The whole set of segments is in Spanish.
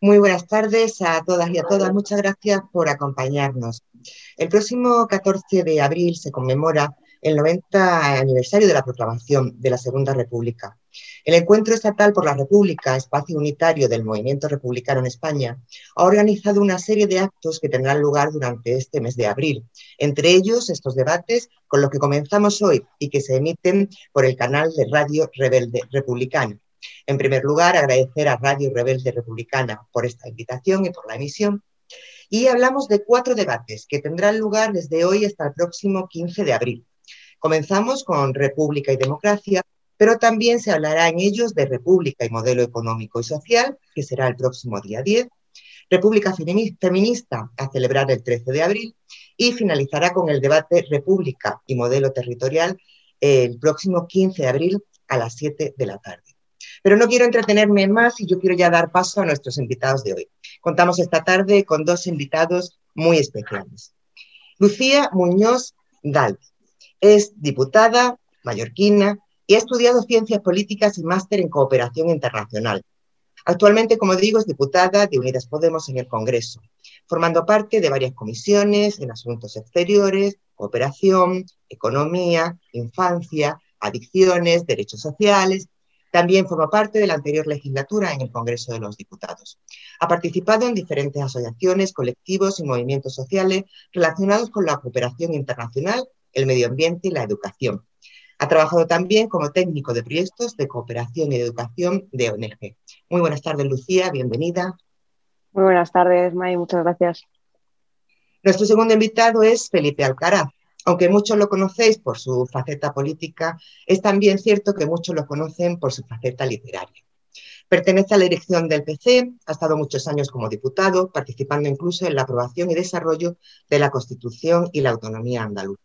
Muy buenas tardes a todas y a todas. Muchas gracias por acompañarnos. El próximo 14 de abril se conmemora el 90 aniversario de la proclamación de la Segunda República. El Encuentro Estatal por la República, espacio unitario del movimiento republicano en España, ha organizado una serie de actos que tendrán lugar durante este mes de abril. Entre ellos, estos debates con los que comenzamos hoy y que se emiten por el canal de Radio Rebelde Republicana. En primer lugar, agradecer a Radio Rebelde Republicana por esta invitación y por la emisión. Y hablamos de cuatro debates que tendrán lugar desde hoy hasta el próximo 15 de abril. Comenzamos con República y Democracia, pero también se hablará en ellos de República y Modelo Económico y Social, que será el próximo día 10, República Feminista a celebrar el 13 de abril y finalizará con el debate República y Modelo Territorial el próximo 15 de abril a las 7 de la tarde. Pero no quiero entretenerme más y yo quiero ya dar paso a nuestros invitados de hoy. Contamos esta tarde con dos invitados muy especiales. Lucía Muñoz Dal es diputada mallorquina y ha estudiado ciencias políticas y máster en cooperación internacional. Actualmente, como digo, es diputada de Unidas Podemos en el Congreso, formando parte de varias comisiones en asuntos exteriores, cooperación, economía, infancia, adicciones, derechos sociales, también formó parte de la anterior legislatura en el Congreso de los Diputados. Ha participado en diferentes asociaciones, colectivos y movimientos sociales relacionados con la cooperación internacional, el medio ambiente y la educación. Ha trabajado también como técnico de proyectos de cooperación y educación de ONG. Muy buenas tardes, Lucía, bienvenida. Muy buenas tardes, May, muchas gracias. Nuestro segundo invitado es Felipe Alcaraz, aunque muchos lo conocéis por su faceta política, es también cierto que muchos lo conocen por su faceta literaria. Pertenece a la dirección del PC, ha estado muchos años como diputado, participando incluso en la aprobación y desarrollo de la Constitución y la autonomía andaluza.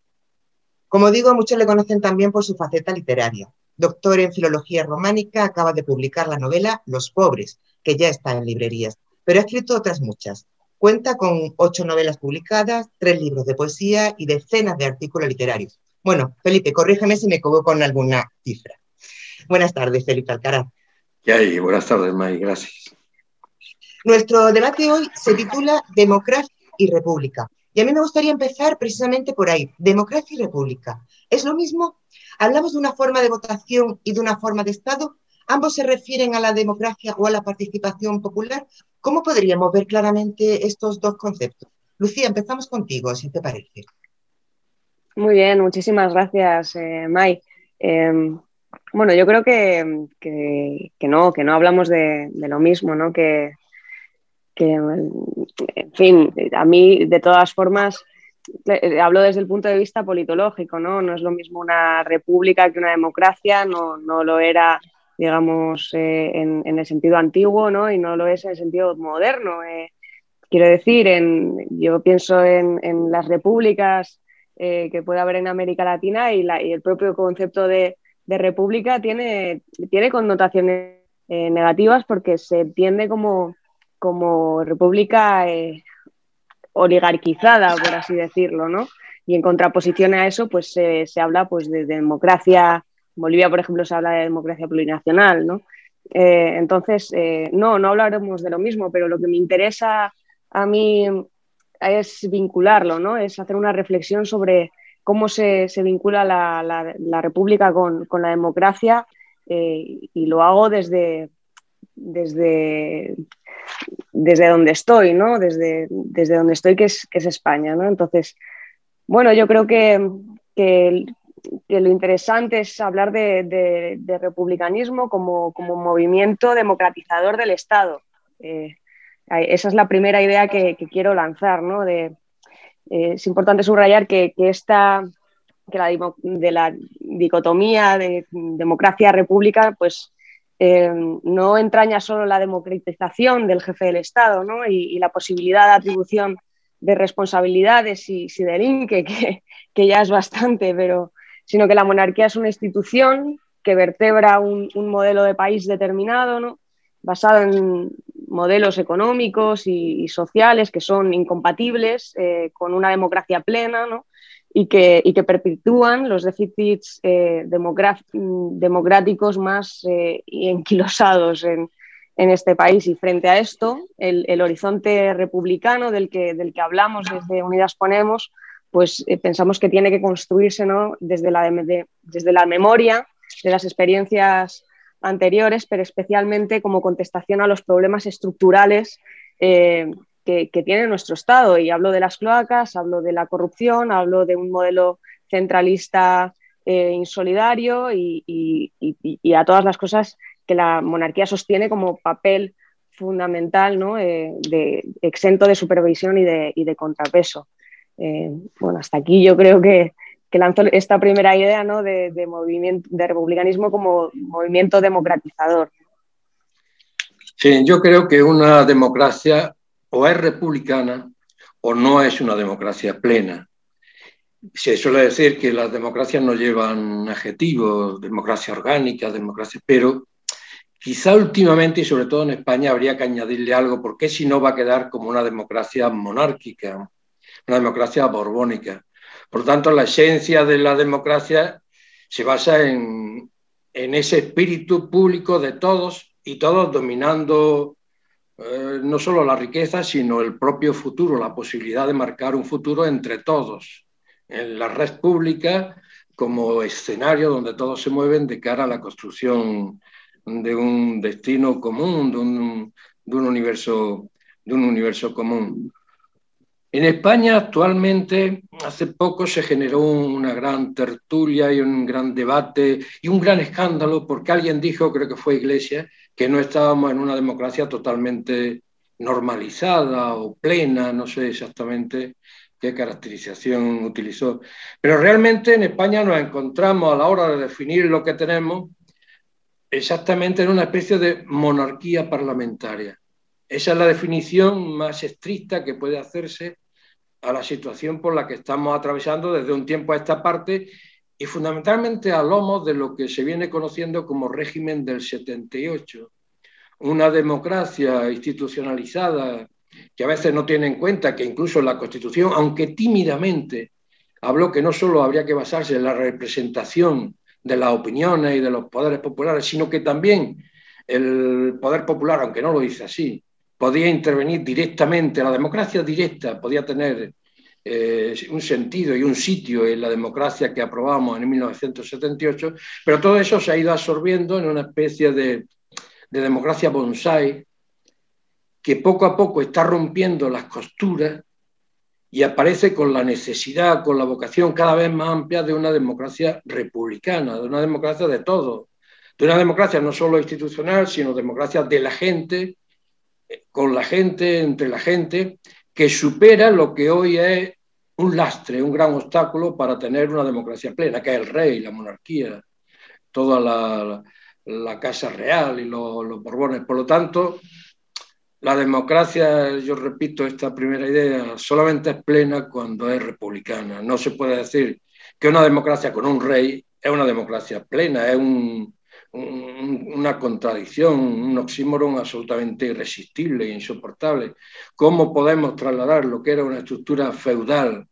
Como digo, muchos le conocen también por su faceta literaria. Doctor en Filología Románica, acaba de publicar la novela Los Pobres, que ya está en librerías, pero ha escrito otras muchas, Cuenta con ocho novelas publicadas, tres libros de poesía y decenas de artículos literarios. Bueno, Felipe, corrígeme si me equivoco con alguna cifra. Buenas tardes, Felipe Alcaraz. ¿Qué hay? Buenas tardes, May, gracias. Nuestro debate hoy se titula Democracia y República. Y a mí me gustaría empezar precisamente por ahí. Democracia y República. ¿Es lo mismo? ¿Hablamos de una forma de votación y de una forma de Estado? ¿Ambos se refieren a la democracia o a la participación popular? ¿Cómo podríamos ver claramente estos dos conceptos? Lucía, empezamos contigo, si te parece. Muy bien, muchísimas gracias, eh, Mai. Em, bueno, yo creo que, no, que no hablamos de, lo mismo, ¿no? Que, en fin, a mí, de todas formas, eh, hablo desde el punto de vista politológico, ¿no? No es lo mismo una república que una democracia, no, no lo era digamos, eh, en, el sentido antiguo, ¿no? Y no lo es en el sentido moderno. Eh. quiero decir, en, yo pienso en, las repúblicas eh, que puede haber en América Latina y, el propio concepto de, república tiene, tiene connotaciones negativas porque se entiende como, como república oligarquizada, por así decirlo, ¿no? Y en contraposición a eso, pues se habla pues, de democracia Bolivia, por ejemplo, se habla de democracia plurinacional, ¿no? Eh, entonces, eh, no, no hablaremos de lo mismo, pero lo que me interesa a mí es vincularlo, ¿no? Es hacer una reflexión sobre cómo se, vincula la, república con, la democracia eh, y lo hago desde, desde, desde donde estoy, ¿no? Desde, desde donde estoy, que es, que es España, ¿no? Entonces, bueno, yo creo que, que, que lo interesante es hablar de, republicanismo como, movimiento democratizador del Estado. Eh, esa es la primera idea que, quiero lanzar. ¿no? De, eh, es importante subrayar que, esta, que la, de la dicotomía de democracia-república pues, eh, no entraña solo la democratización del jefe del Estado ¿no? y, la posibilidad de atribución de responsabilidades si, si delinque, que, que, ya es bastante, pero, sino que la monarquía es una institución que vertebra un, modelo de país determinado, ¿no? basado en modelos económicos y, sociales que son incompatibles eh, con una democracia plena ¿no? y, que, y, que, perpetúan los déficits eh, democráticos más eh, enquilosados en, en este país. Y frente a esto, el, horizonte republicano del que, del que hablamos desde Unidas Ponemos, pues eh, pensamos que tiene que construirse ¿no? desde, la desde la memoria de las experiencias anteriores, pero especialmente como contestación a los problemas estructurales eh, que, tiene nuestro Estado. Y hablo de las cloacas, hablo de la corrupción, hablo de un modelo centralista eh, insolidario y, a todas las cosas que la monarquía sostiene como papel fundamental, ¿no? De, exento de supervisión y de, y de contrapeso. Bueno, hasta aquí yo creo que, que lanzó esta primera idea ¿no? de, movimiento, de republicanismo como movimiento democratizador. Sí, yo creo que una democracia o es republicana o no es una democracia plena. Se suele decir que las democracias no llevan adjetivos, democracia orgánica, democracia, pero quizá últimamente y sobre todo en España habría que añadirle algo, porque si no va a quedar como una democracia monárquica, una democracia borbónica. Por tanto, la esencia de la democracia se basa en, ese espíritu público de todos y todos dominando eh, no solo la riqueza, sino el propio futuro, la posibilidad de marcar un futuro entre todos, en la red pública como escenario donde todos se mueven de cara a la construcción de un destino común, de un universo, de un universo común. En España actualmente, hace poco se generó una gran tertulia y un gran debate y un gran escándalo porque alguien dijo, creo que fue Iglesia, que no estábamos en una democracia totalmente normalizada o plena, no sé exactamente qué caracterización utilizó. Pero realmente en España nos encontramos a la hora de definir lo que tenemos exactamente en una especie de monarquía parlamentaria. Esa es la definición más estricta que puede hacerse a la situación por la que estamos atravesando desde un tiempo a esta parte y fundamentalmente a lomo de lo que se viene conociendo como régimen del 78, una democracia institucionalizada que a veces no tiene en cuenta que incluso la Constitución, aunque tímidamente, habló que no solo habría que basarse en la representación de las opiniones y de los poderes populares, sino que también el poder popular, aunque no lo dice así, podía intervenir directamente, la democracia directa podía tener eh, un sentido y un sitio en la democracia que aprobamos en 1978, pero todo eso se ha ido absorbiendo en una especie de, de democracia bonsai que poco a poco está rompiendo las costuras y aparece con la necesidad, con la vocación cada vez más amplia de una democracia republicana, de una democracia de todos, de una democracia no solo institucional, sino democracia de la gente, con la gente, entre la gente, que supera lo que hoy es un lastre, un gran obstáculo para tener una democracia plena, que es el rey, la monarquía, toda la, casa real y los, los borbones. Por lo tanto, la democracia, yo repito esta primera idea, solamente es plena cuando es republicana. No se puede decir que una democracia con un rey es una democracia plena, es un, una contradicción, un oxímoron absolutamente irresistible e insoportable. ¿Cómo podemos trasladar lo que era una estructura feudal,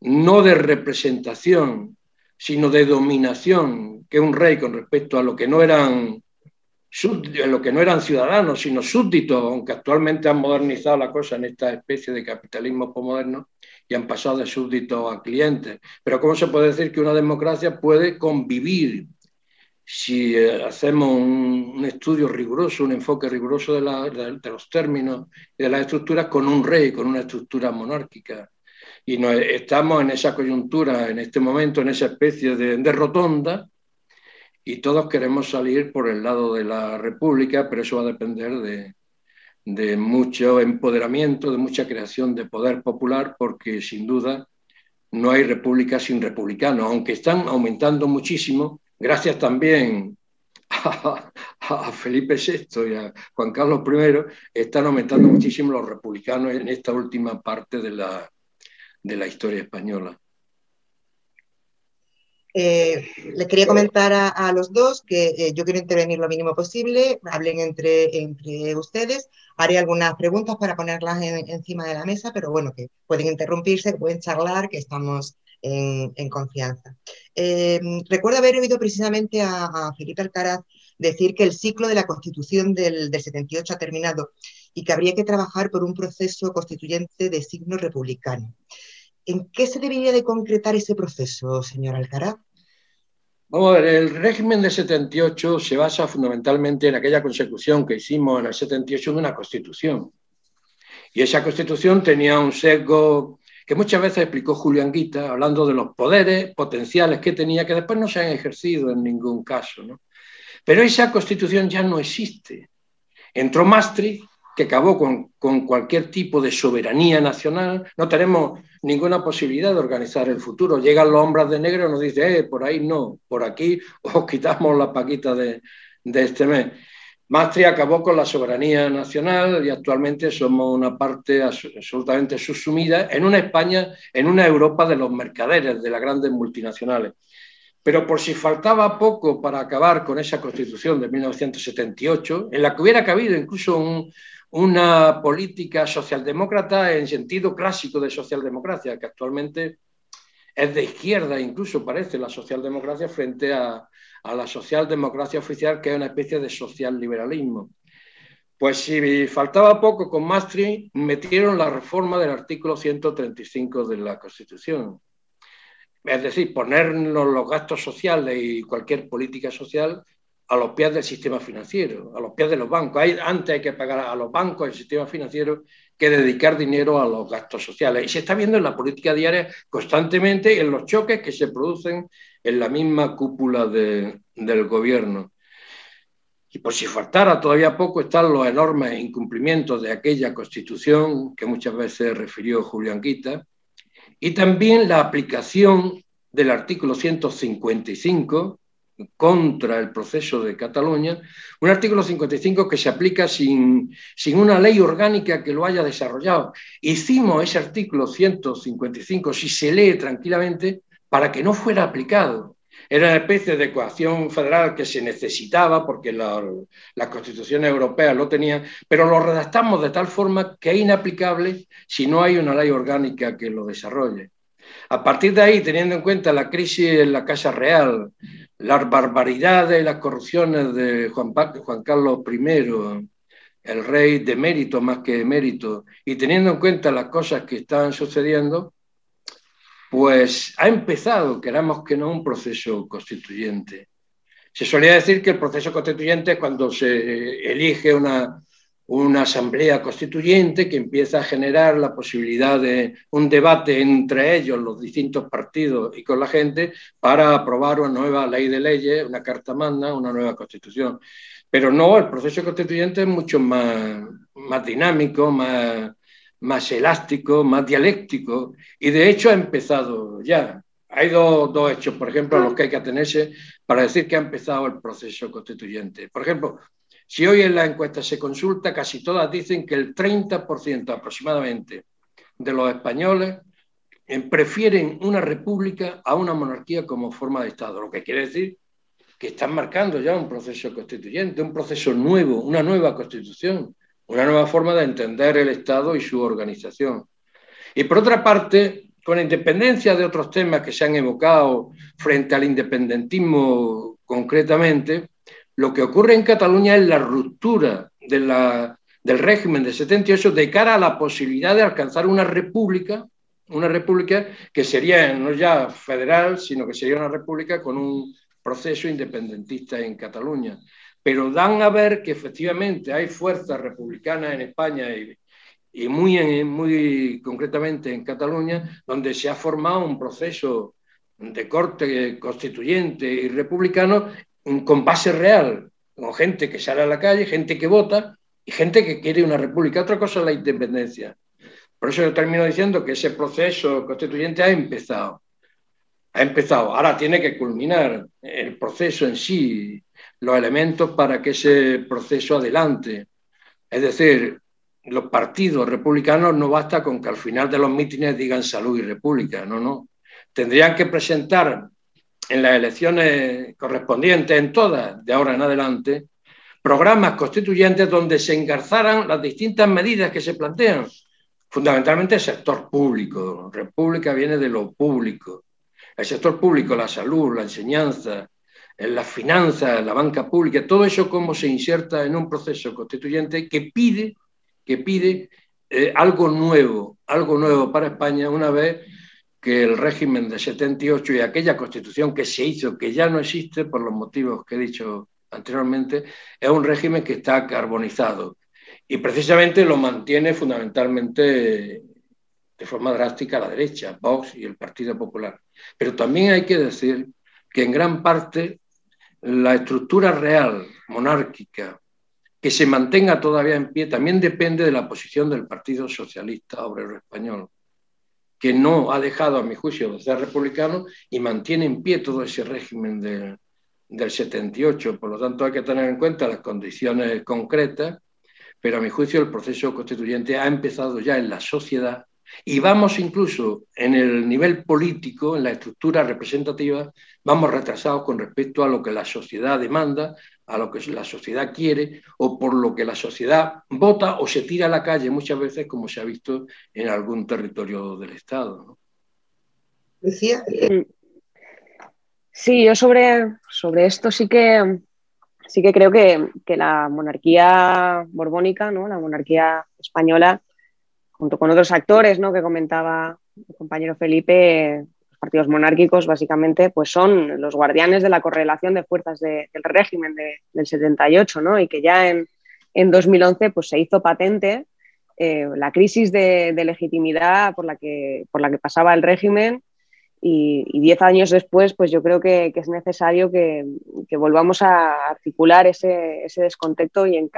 no de representación, sino de dominación, que un rey con respecto a lo que no eran lo que no eran ciudadanos, sino súbditos, aunque actualmente han modernizado la cosa en esta especie de capitalismo postmoderno y han pasado de súbditos a clientes. Pero ¿cómo se puede decir que una democracia puede convivir si eh, hacemos un, estudio riguroso, un enfoque riguroso de, los términos y de las estructuras con un rey, con una estructura monárquica. Y estamos en esa coyuntura, en este momento, en esa especie de, rotonda, y todos queremos salir por el lado de la República, pero eso va a depender de, de mucho empoderamiento, de mucha creación de poder popular, porque sin duda no hay república sin republicanos, aunque están aumentando muchísimo gracias también a, Felipe VI y a Juan Carlos I, están aumentando muchísimo los republicanos en esta última parte de la, de la historia española. Eh, les quería comentar a, los dos que eh, yo quiero intervenir lo mínimo posible, hablen entre, entre ustedes, haré algunas preguntas para ponerlas encima de la mesa, pero bueno, que pueden interrumpirse, que pueden charlar, que estamos en, confianza. Eh, recuerdo haber oído precisamente a, Felipe Alcaraz decir que el ciclo de la Constitución del, 78 ha terminado y que habría que trabajar por un proceso constituyente de signo republicano. ¿En qué se debería de concretar ese proceso, señor Alcaraz? Vamos a ver, el régimen del 78 se basa fundamentalmente en aquella consecución que hicimos en el 78 de una constitución. Y esa constitución tenía un sesgo que muchas veces explicó Julián Guita, hablando de los poderes potenciales que tenía, que después no se han ejercido en ningún caso. ¿no? Pero esa constitución ya no existe. Entró Maastricht, que acabó con, con, cualquier tipo de soberanía nacional. No tenemos ninguna posibilidad de organizar el futuro. Llegan los hombres de negro y nos dicen, eh, por ahí no, por aquí os quitamos la paquita de, de este mes. Maastricht acabó con la soberanía nacional y actualmente somos una parte absolutamente subsumida en una España, en una Europa de los mercaderes, de las grandes multinacionales. Pero por si faltaba poco para acabar con esa constitución de 1978, en la que hubiera cabido incluso una política socialdemócrata en sentido clásico de socialdemocracia, que actualmente es de izquierda, incluso parece la socialdemocracia frente a, a la socialdemocracia oficial, que es una especie de socialliberalismo. Pues si faltaba poco con Maastricht, metieron la reforma del artículo 135 de la Constitución. Es decir, ponernos los gastos sociales y cualquier política social a los pies del sistema financiero, a los pies de los bancos. Hay, antes hay que pagar a los bancos, el sistema financiero, que dedicar dinero a los gastos sociales. Y se está viendo en la política diaria constantemente en los choques que se producen en la misma cúpula del gobierno. Y por si faltara todavía poco, están los enormes incumplimientos de aquella constitución que muchas veces refirió Julián Quita, y también la aplicación del artículo 155 contra el proceso de Cataluña, un artículo 55 que se aplica sin, sin una ley orgánica que lo haya desarrollado. Hicimos ese artículo 155, si se lee tranquilamente, para que no fuera aplicado. Era una especie de coacción federal que se necesitaba porque las constituciones europeas lo tenían, pero lo redactamos de tal forma que es inaplicable si no hay una ley orgánica que lo desarrolle. A partir de ahí, teniendo en cuenta la crisis en la Casa Real, las barbaridades y las corrupciones de Juan, Juan Carlos I, el rey de mérito más que de mérito, y teniendo en cuenta las cosas que están sucediendo, pues ha empezado, queramos que no, un proceso constituyente. Se solía decir que el proceso constituyente es cuando se elige una, una asamblea constituyente que empieza a generar la posibilidad de un debate entre ellos, los distintos partidos y con la gente, para aprobar una nueva ley de leyes, una carta magna, una nueva constitución. Pero no, el proceso constituyente es mucho más, más dinámico, más, más elástico, más dialéctico, y de hecho ha empezado ya. Hay dos, dos hechos, por ejemplo, a los que hay que atenerse para decir que ha empezado el proceso constituyente. Por ejemplo, si hoy en la encuesta se consulta, casi todas dicen que el 30% aproximadamente de los españoles prefieren una república a una monarquía como forma de Estado, lo que quiere decir que están marcando ya un proceso constituyente, un proceso nuevo, una nueva constitución, una nueva forma de entender el Estado y su organización. Y por otra parte, con independencia de otros temas que se han evocado frente al independentismo concretamente, lo que ocurre en Cataluña es la ruptura del régimen de 78 de cara a la posibilidad de alcanzar una república, una república que sería no ya federal, sino que sería una república con un proceso independentista en Cataluña. Pero dan a ver que efectivamente hay fuerzas republicanas en España y, y muy, muy concretamente en Cataluña, donde se ha formado un proceso de corte constituyente y republicano con base real, con gente que sale a la calle, gente que vota y gente que quiere una república. Otra cosa es la independencia. Por eso yo termino diciendo que ese proceso constituyente ha empezado. Ha empezado. Ahora tiene que culminar el proceso en sí, los elementos para que ese proceso adelante. Es decir, los partidos republicanos no basta con que al final de los mítines digan salud y república, no, no. Tendrían que presentar en las elecciones correspondientes, en todas, de ahora en adelante, programas constituyentes donde se engarzaran las distintas medidas que se plantean, fundamentalmente el sector público. República viene de lo público. El sector público, la salud, la enseñanza, en las finanzas, la banca pública, todo eso cómo se inserta en un proceso constituyente que pide, que pide eh, algo nuevo, algo nuevo para España una vez que el régimen de 78 y aquella constitución que se hizo, que ya no existe por los motivos que he dicho anteriormente, es un régimen que está carbonizado y precisamente lo mantiene fundamentalmente de forma drástica la derecha, Vox y el Partido Popular. Pero también hay que decir que en gran parte la estructura real, monárquica, que se mantenga todavía en pie, también depende de la posición del Partido Socialista Obrero Español, que no ha dejado, a mi juicio, de ser republicano y mantiene en pie todo ese régimen del 78. Por lo tanto, hay que tener en cuenta las condiciones concretas, pero a mi juicio el proceso constituyente ha empezado ya en la sociedad y vamos incluso en el nivel político, en la estructura representativa, vamos retrasados con respecto a lo que la sociedad demanda, a lo que la sociedad quiere o por lo que la sociedad vota o se tira a la calle muchas veces, como se ha visto en algún territorio del Estado. Decía. Sí, yo sobre, sobre esto sí que, sí que creo que, que la monarquía borbónica, ¿no? la monarquía española, junto con otros actores ¿no? que comentaba el compañero Felipe, partidos monárquicos básicamente pues son los guardianes de la correlación de fuerzas del régimen del 78 ¿no? y que ya en, en 2011 pues, se hizo patente eh, la crisis de, legitimidad por la, que, por la que pasaba el régimen y, diez años después, pues yo creo que, es necesario que, volvamos a articular ese, ese descontexto y,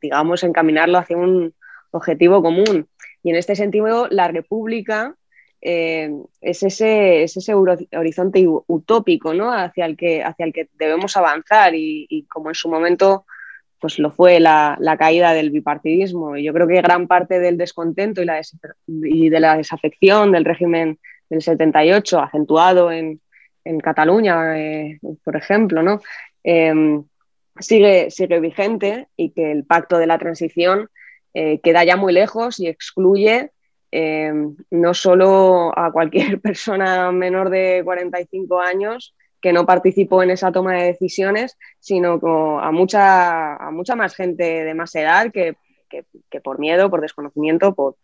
digamos, encaminarlo hacia un, objetivo común. Y en este sentido, la República eh, es ese, ese horizonte utópico ¿no? hacia, el que, hacia el que debemos avanzar y, como en su momento pues lo fue la, caída del bipartidismo. Y yo creo que gran parte del descontento y, la y de la desafección del régimen del 78, acentuado en, Cataluña, eh, por ejemplo, ¿no? Eh, sigue, sigue vigente y que el pacto de la transición eh, queda ya muy lejos y excluye eh, no solo a cualquier persona menor de 45 años que no participó en esa toma de decisiones, sino a mucha, a mucha más gente de más edad que, por miedo, por desconocimiento, por,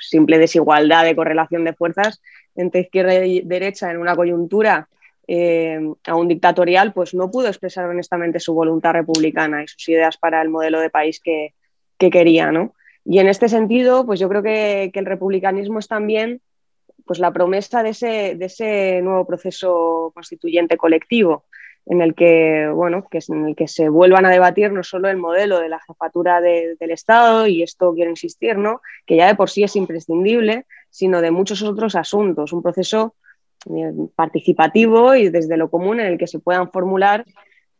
simple desigualdad de correlación de fuerzas entre izquierda y derecha en una coyuntura eh, aún dictatorial, pues no pudo expresar honestamente su voluntad republicana y sus ideas para el modelo de país que, que quería, ¿no? Y en este sentido, pues yo creo que, el republicanismo es también pues la promesa de ese, de ese nuevo proceso constituyente colectivo, en el que, bueno, que en el que se vuelvan a debatir no solo el modelo de la jefatura del Estado, y esto quiero insistir, ¿no? que ya de por sí es imprescindible, sino de muchos otros asuntos, un proceso eh, participativo y desde lo común en el que se puedan formular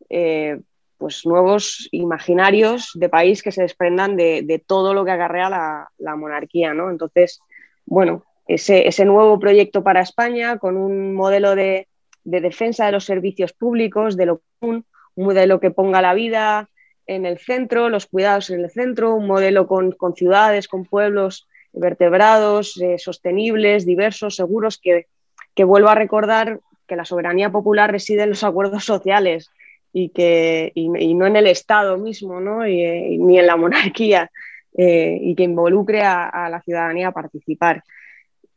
eh, pues, nuevos imaginarios de país que se desprendan de, todo lo que agarrea la, monarquía. ¿no? Entonces, bueno, ese, nuevo proyecto para España con un modelo de, defensa de los servicios públicos, de lo común, un modelo que ponga la vida en el centro, los cuidados en el centro, un modelo con, ciudades, con pueblos vertebrados, eh, sostenibles, diversos, seguros, que, que vuelva a recordar que la soberanía popular reside en los acuerdos sociales, y, que, y, no en el Estado mismo, ¿no? y, ni en la monarquía, eh, y que involucre a, la ciudadanía a participar.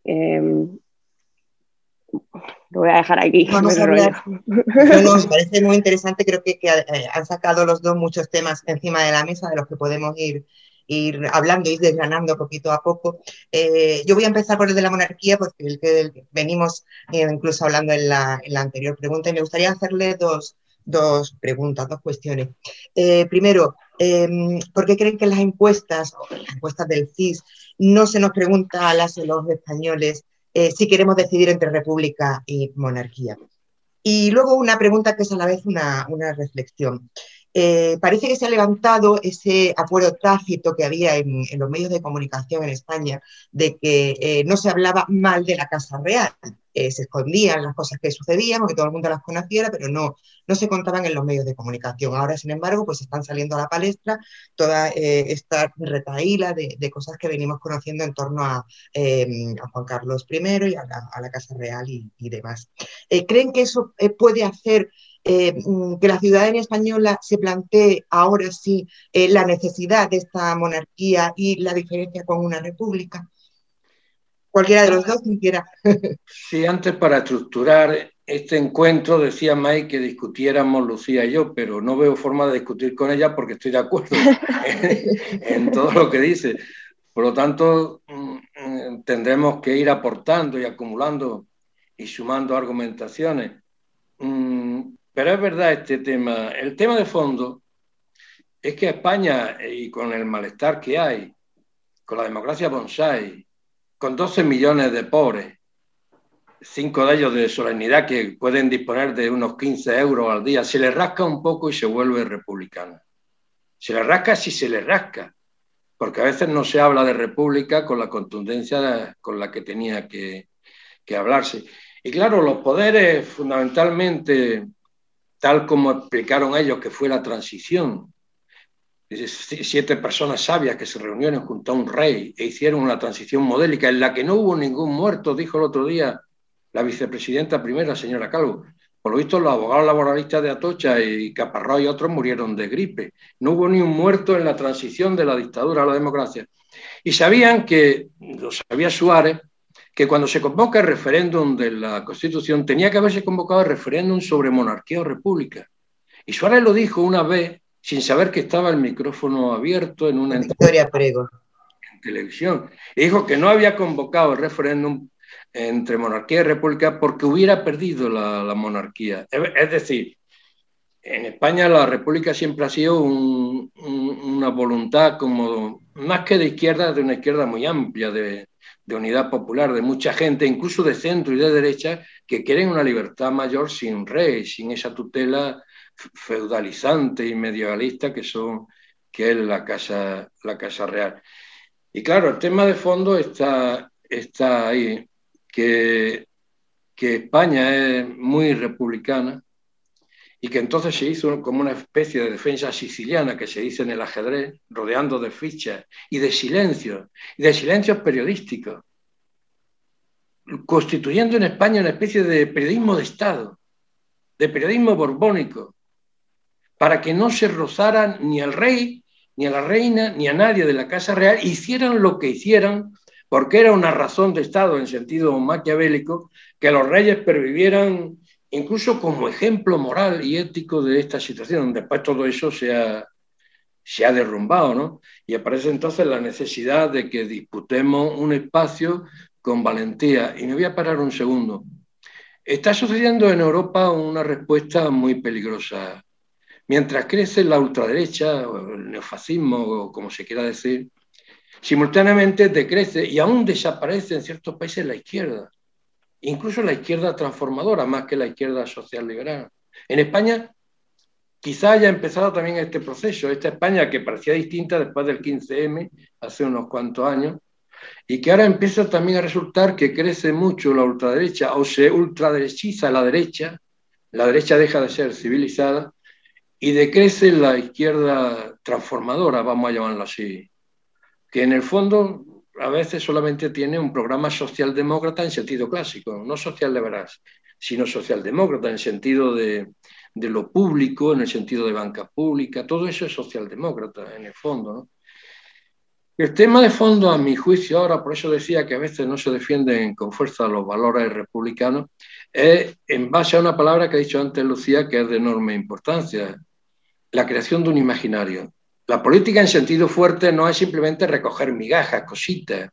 Em, lo voy a dejar aquí. Vamos a hablar. me parece muy interesante, creo que, que, eh, han sacado los dos muchos temas encima de la mesa de los que podemos ir, ir hablando, ir desgranando poquito a poco. Eh, yo voy a empezar por el de la monarquía, porque el que venimos incluso hablando en la, en la anterior pregunta, y me gustaría hacerle dos, dos preguntas, dos cuestiones. Eh, primero, em, ¿por qué creen que las encuestas, las encuestas del CIS, no se nos pregunta a las y los españoles eh, si queremos decidir entre república y monarquía? Y luego una pregunta que es a la vez una, reflexión. Eh, parece que se ha levantado ese acuerdo tácito que había en, los medios de comunicación en España de que no se hablaba mal de la Casa Real eh, se escondían las cosas que sucedían o que todo el mundo las conociera, pero no, no se contaban en los medios de comunicación. Ahora, sin embargo, pues están saliendo a la palestra toda eh, esta retaíla de, cosas que venimos conociendo en torno a, em, Juan Carlos I y a la, Casa Real y, y demás. ¿Creen que eso puede hacer mm, que la ciudadanía española se plantee ahora sí la necesidad de esta monarquía y la diferencia con una república? Cualquiera de los dos, quien quiera. Sí, antes para estructurar este encuentro decía Mike que discutiéramos Lucía y yo, pero no veo forma de discutir con ella porque estoy de acuerdo en, todo lo que dice. Por lo tanto, mm, tendremos que ir aportando y acumulando y sumando argumentaciones. Mm, pero es verdad este tema. El tema de fondo es que España, y con el malestar que hay, con la democracia bonsai, con 12 millones de pobres, cinco de ellos de solemnidad que pueden disponer de unos 15 euros al día, se le rasca un poco y se vuelve republicano. Se le rasca si se le rasca, porque a veces no se habla de república con la contundencia con la que tenía que, que hablarse. Y claro, los poderes fundamentalmente, tal como explicaron ellos que fue la transición, siete personas sabias que se reunieron junto a un rey e hicieron una transición modélica en la que no hubo ningún muerto, dijo el otro día la vicepresidenta primera, señora Calvo. Por lo visto, los abogados laboralistas de Atocha y Caparrós y otros murieron de gripe. No hubo ni un muerto en la transición de la dictadura a la democracia. Y sabían que, lo sabía Suárez, que cuando se convoca el referéndum de la Constitución tenía que haberse convocado el referéndum sobre monarquía o república. Y Suárez lo dijo una vez sin saber que estaba el micrófono abierto en una Victoria Prego. en televisión. Dijo que no había convocado el referéndum entre monarquía y república porque hubiera perdido la, monarquía. Es, decir, en España la república siempre ha sido una voluntad como más que de izquierda, de una izquierda muy amplia, de, de unidad popular, de mucha gente, incluso de centro y de derecha, que quieren una libertad mayor sin rey, sin esa tutela feudalizante y medievalista que son que es la casa, real. Y claro, el tema de fondo está, ahí, que, que España es muy republicana y que entonces se hizo como una especie de defensa siciliana que se dice en el ajedrez, rodeando de fichas y de silencios, y de silencios periodísticos, constituyendo en España una especie de periodismo de Estado, de periodismo borbónico, para que no se rozaran ni al rey, ni a la reina, ni a nadie de la Casa Real, hicieran lo que hicieran, porque era una razón de Estado en sentido maquiavélico, que los reyes pervivieran incluso como ejemplo moral y ético de esta situación. Después todo eso se ha, se ha derrumbado, ¿no? Y aparece entonces la necesidad de que disputemos un espacio con valentía. Y me voy a parar un segundo. Está sucediendo en Europa una respuesta muy peligrosa Mientras crece la ultraderecha, el neofascismo, o como se quiera decir, simultáneamente decrece y aún desaparece en ciertos países la izquierda, incluso la izquierda transformadora, más que la izquierda social liberal. En España quizá haya empezado también este proceso, esta España que parecía distinta después del 15M, hace unos cuantos años, y que ahora empieza también a resultar que crece mucho la ultraderecha o se ultraderechiza la derecha, la derecha deja de ser civilizada y decrece la izquierda transformadora, vamos a llamarlo así, que en el fondo a veces solamente tiene un programa socialdemócrata en sentido clásico, no social liberal, sino socialdemócrata en sentido de, lo público, en el sentido de banca pública, todo eso es socialdemócrata en el fondo. El tema de fondo, a mi juicio ahora, por eso decía que a veces no se defienden con fuerza los valores republicanos, es en base a una palabra que ha dicho antes Lucía que es de enorme importancia, la creación de un imaginario. La política en sentido fuerte no es simplemente recoger migajas, cositas.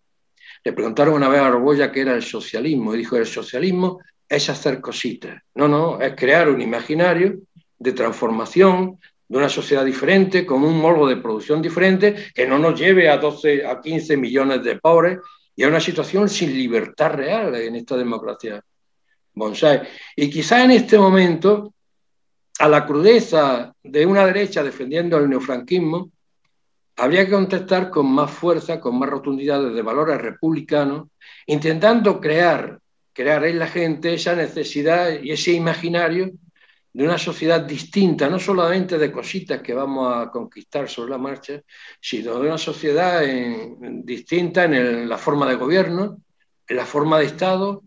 Le preguntaron una vez a Arbolla qué era el socialismo y dijo, el socialismo es hacer cositas. No, no, es crear un imaginario de transformación de una sociedad diferente, con un modo de producción diferente, que no nos lleve a 12, a 15 millones de pobres y a una situación sin libertad real en esta democracia bonsai. Y quizá en este momento a la crudeza de una derecha defendiendo el neofranquismo, habría que contestar con más fuerza, con más rotundidad desde valores republicanos, intentando crear crear en la gente esa necesidad y ese imaginario de una sociedad distinta, no solamente de cositas que vamos a conquistar sobre la marcha, sino de una sociedad distinta en, la forma de gobierno, en la forma de Estado,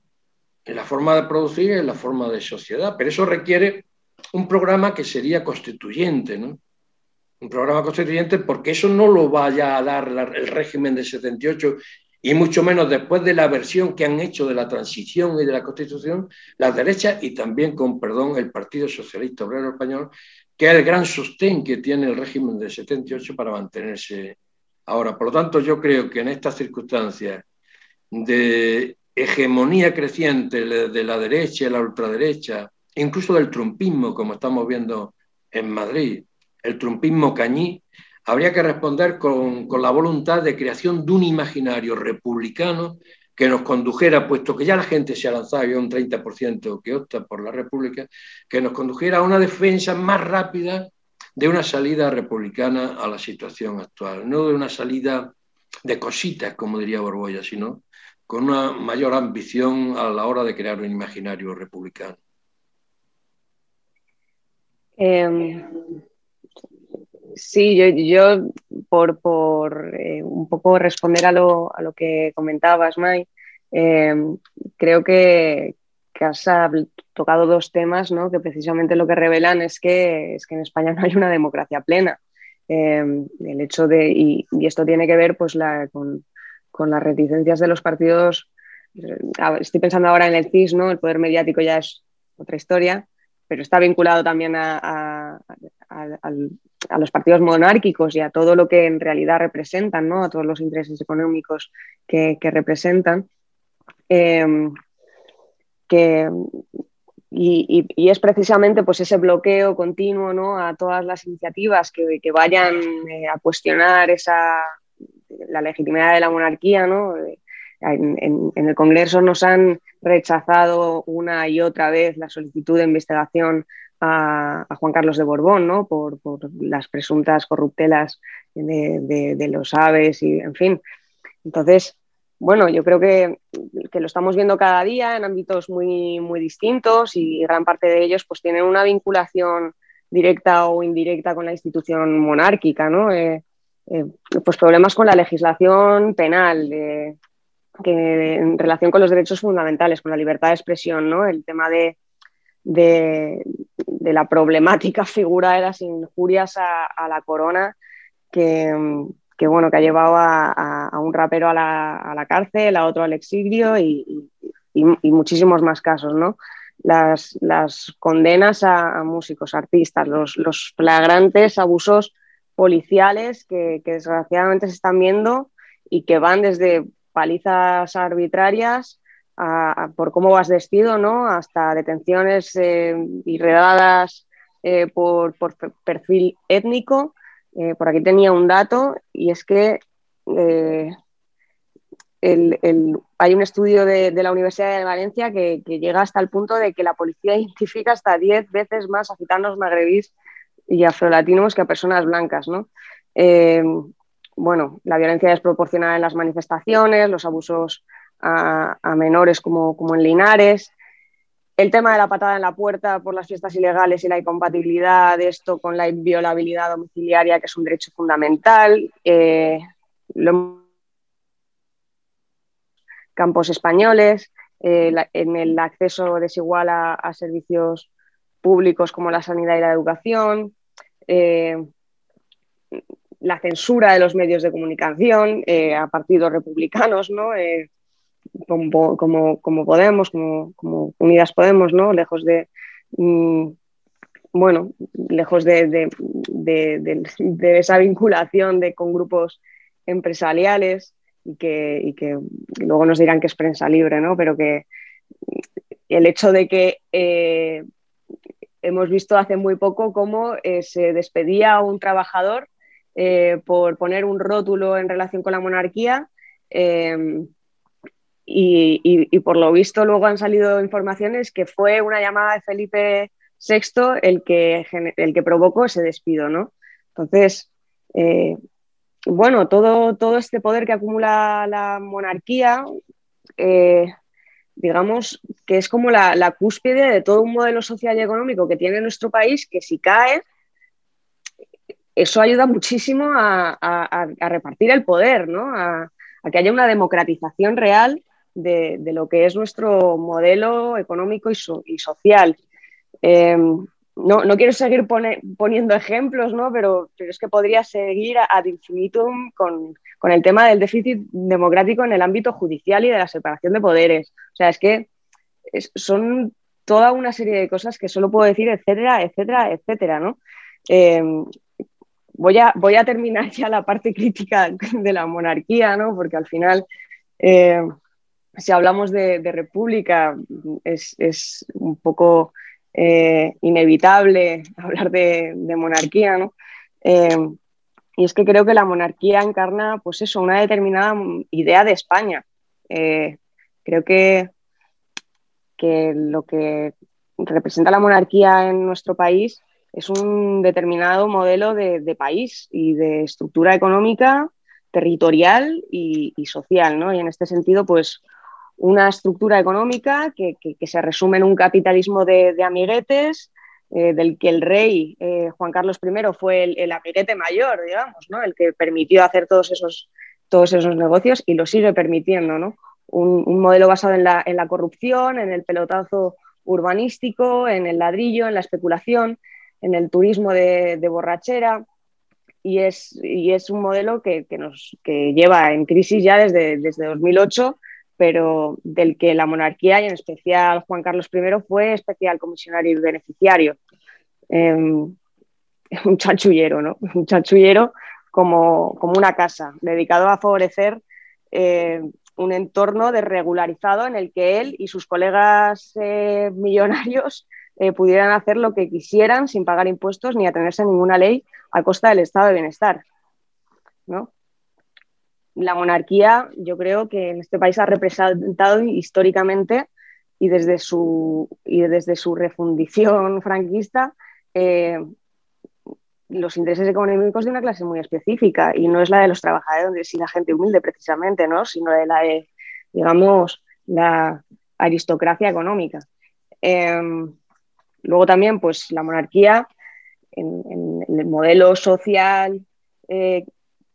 la forma de producir, en la forma de sociedad. Pero eso requiere un programa que sería constituyente, ¿no? Un programa constituyente porque eso no lo vaya a dar el régimen de 78 y mucho menos después de la versión que han hecho de la transición y de la constitución, las derechas y también, con perdón, el Partido Socialista Obrero Español, que es el gran sostén que tiene el régimen del 78 para mantenerse ahora. Por lo tanto, yo creo que en estas circunstancias de hegemonía creciente de la derecha y la ultraderecha, incluso del trumpismo, como estamos viendo en Madrid, el trumpismo cañí, habría que responder con, la voluntad de creación de un imaginario republicano que nos condujera, puesto que ya la gente se ha lanzado, hay un 30% que opta por la República, que nos condujera a una defensa más rápida de una salida republicana a la situación actual, no de una salida de cositas, como diría Borbolla, sino con una mayor ambición a la hora de crear un imaginario republicano. Em, Sí, yo, por, eh, un poco responder a lo, que comentabas, May, em, creo que, has tocado dos temas ¿no? que precisamente lo que revelan es que, es que en España no hay una democracia plena. Em, el hecho de, y, esto tiene que ver pues, con, las reticencias de los partidos. Eh, estoy pensando ahora en el CIS, ¿no? el poder mediático ya es otra historia, pero está vinculado también a, los partidos monárquicos y a todo lo que en realidad representan, ¿no? a todos los intereses económicos que, representan. Em, y, es precisamente pues, ese bloqueo continuo ¿no? a todas las iniciativas que, vayan eh, a cuestionar esa, la legitimidad de la monarquía. ¿no? en, el Congreso nos han rechazado una y otra vez la solicitud de investigación a, Juan Carlos de Borbón, ¿no? Por, las presuntas corruptelas de, los aves y, en fin. Entonces, bueno, yo creo que, lo estamos viendo cada día en ámbitos muy, muy distintos y gran parte de ellos pues tienen una vinculación directa o indirecta con la institución monárquica, ¿no? Eh, eh, pues problemas con la legislación penal, que en relación con los derechos fundamentales, con la libertad de expresión, ¿no? El tema de, de, la problemática figura de las injurias a, la corona que, bueno, que ha llevado a, un rapero a la, cárcel, a otro al exilio y, muchísimos más casos, ¿no? Las, condenas a, músicos, artistas, los, flagrantes abusos policiales que, que desgraciadamente se están viendo y que van desde palizas arbitrarias por cómo vas vestido, ¿no? Hasta detenciones eh, eh, por, perfil étnico. Eh, por aquí tenía un dato y es que hay un estudio de, la Universidad de Valencia que, llega hasta el punto de que la policía identifica hasta 10 veces más a gitanos magrebís y afrolatinos que a personas blancas, ¿no? bueno, la violencia desproporcionada en las manifestaciones, los abusos a, menores como, como, en Linares. El tema de la patada en la puerta por las fiestas ilegales y la incompatibilidad de esto con la inviolabilidad domiciliaria, que es un derecho fundamental. Eh, campos españoles, eh, en el acceso desigual a, servicios públicos como la sanidad y la educación, eh, la censura de los medios de comunicación a partidos republicanos, ¿no? como, como, Podemos, como, como, Unidas Podemos, ¿no? Lejos de, mm, bueno, lejos de, esa vinculación de, con grupos empresariales y que, que, luego nos dirán que es prensa libre, ¿no? Pero que el hecho de que eh, hemos visto hace muy poco cómo eh, se despedía a un trabajador eh, por poner un rótulo en relación con la monarquía y, por lo visto luego han salido informaciones que fue una llamada de Felipe VI el que, el que provocó ese despido, ¿no? Entonces, eh, bueno, todo, todo este poder que acumula la monarquía, digamos, que es como la, cúspide de todo un modelo social y económico que tiene nuestro país, que si cae, eso ayuda muchísimo a, repartir el poder, ¿no? a, que haya una democratización real de, lo que es nuestro modelo económico y, social. Em, no, quiero seguir poniendo ejemplos, ¿no? pero, es que podría seguir ad infinitum con, el tema del déficit democrático en el ámbito judicial y de la separación de poderes. O sea, es que son toda una serie de cosas que solo puedo decir, etcétera, etcétera, etcétera. ¿no? Em, voy, a, voy a terminar ya la parte crítica de la monarquía, ¿no? porque al final... Eh, si hablamos de, república, es, un poco eh, inevitable hablar de, monarquía, ¿no? Y es que creo que la monarquía encarna, pues eso, una determinada idea de España. Eh, creo que, que lo que representa la monarquía en nuestro país es un determinado modelo de, país y de estructura económica, territorial y, social, ¿no? Y en este sentido, pues una estructura económica que, se resume en un capitalismo de, amiguetes, eh, del que el rey eh, Juan Carlos I fue el, amiguete mayor, digamos, ¿no? el que permitió hacer todos esos, todos esos negocios y lo sigue permitiendo. ¿no? Un, modelo basado en la, en la, corrupción, en el pelotazo urbanístico, en el ladrillo, en la especulación, en el turismo de, borrachera. Y es, y es, un modelo que, nos, que lleva en crisis ya desde, desde 2008 pero del que la monarquía y en especial Juan Carlos I fue especial comisionario y beneficiario. Em, un chanchullero, ¿no? Un chanchullero como, como una casa, dedicado a favorecer eh, un entorno desregularizado en el que él y sus colegas eh, millonarios eh, pudieran hacer lo que quisieran sin pagar impuestos ni atenerse a ninguna ley a costa del estado de bienestar. ¿no? La monarquía yo creo que en este país ha representado históricamente y desde su, y desde su refundición franquista eh, los intereses económicos de una clase muy específica y no es la de los trabajadores y la gente humilde precisamente, ¿no? sino de la de, digamos, la aristocracia económica. Em, luego también, pues la monarquía en, el modelo social eh,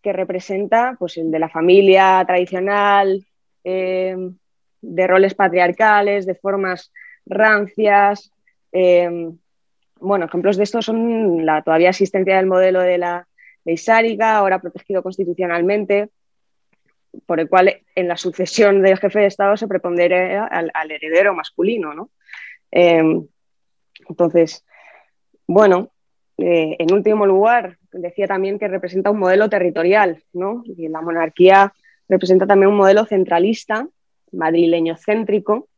que representa pues, el de la familia tradicional, eh, de roles patriarcales, de formas rancias. Eh, bueno, ejemplos de esto son la todavía existencia del modelo de la ley ahora protegido constitucionalmente, por el cual en la sucesión del jefe de Estado se prepondera al, heredero masculino. ¿no? Eh, entonces, bueno, en último lugar, decía también que representa un modelo territorial, ¿no? Y la monarquía representa también un modelo centralista, madrileño céntrico,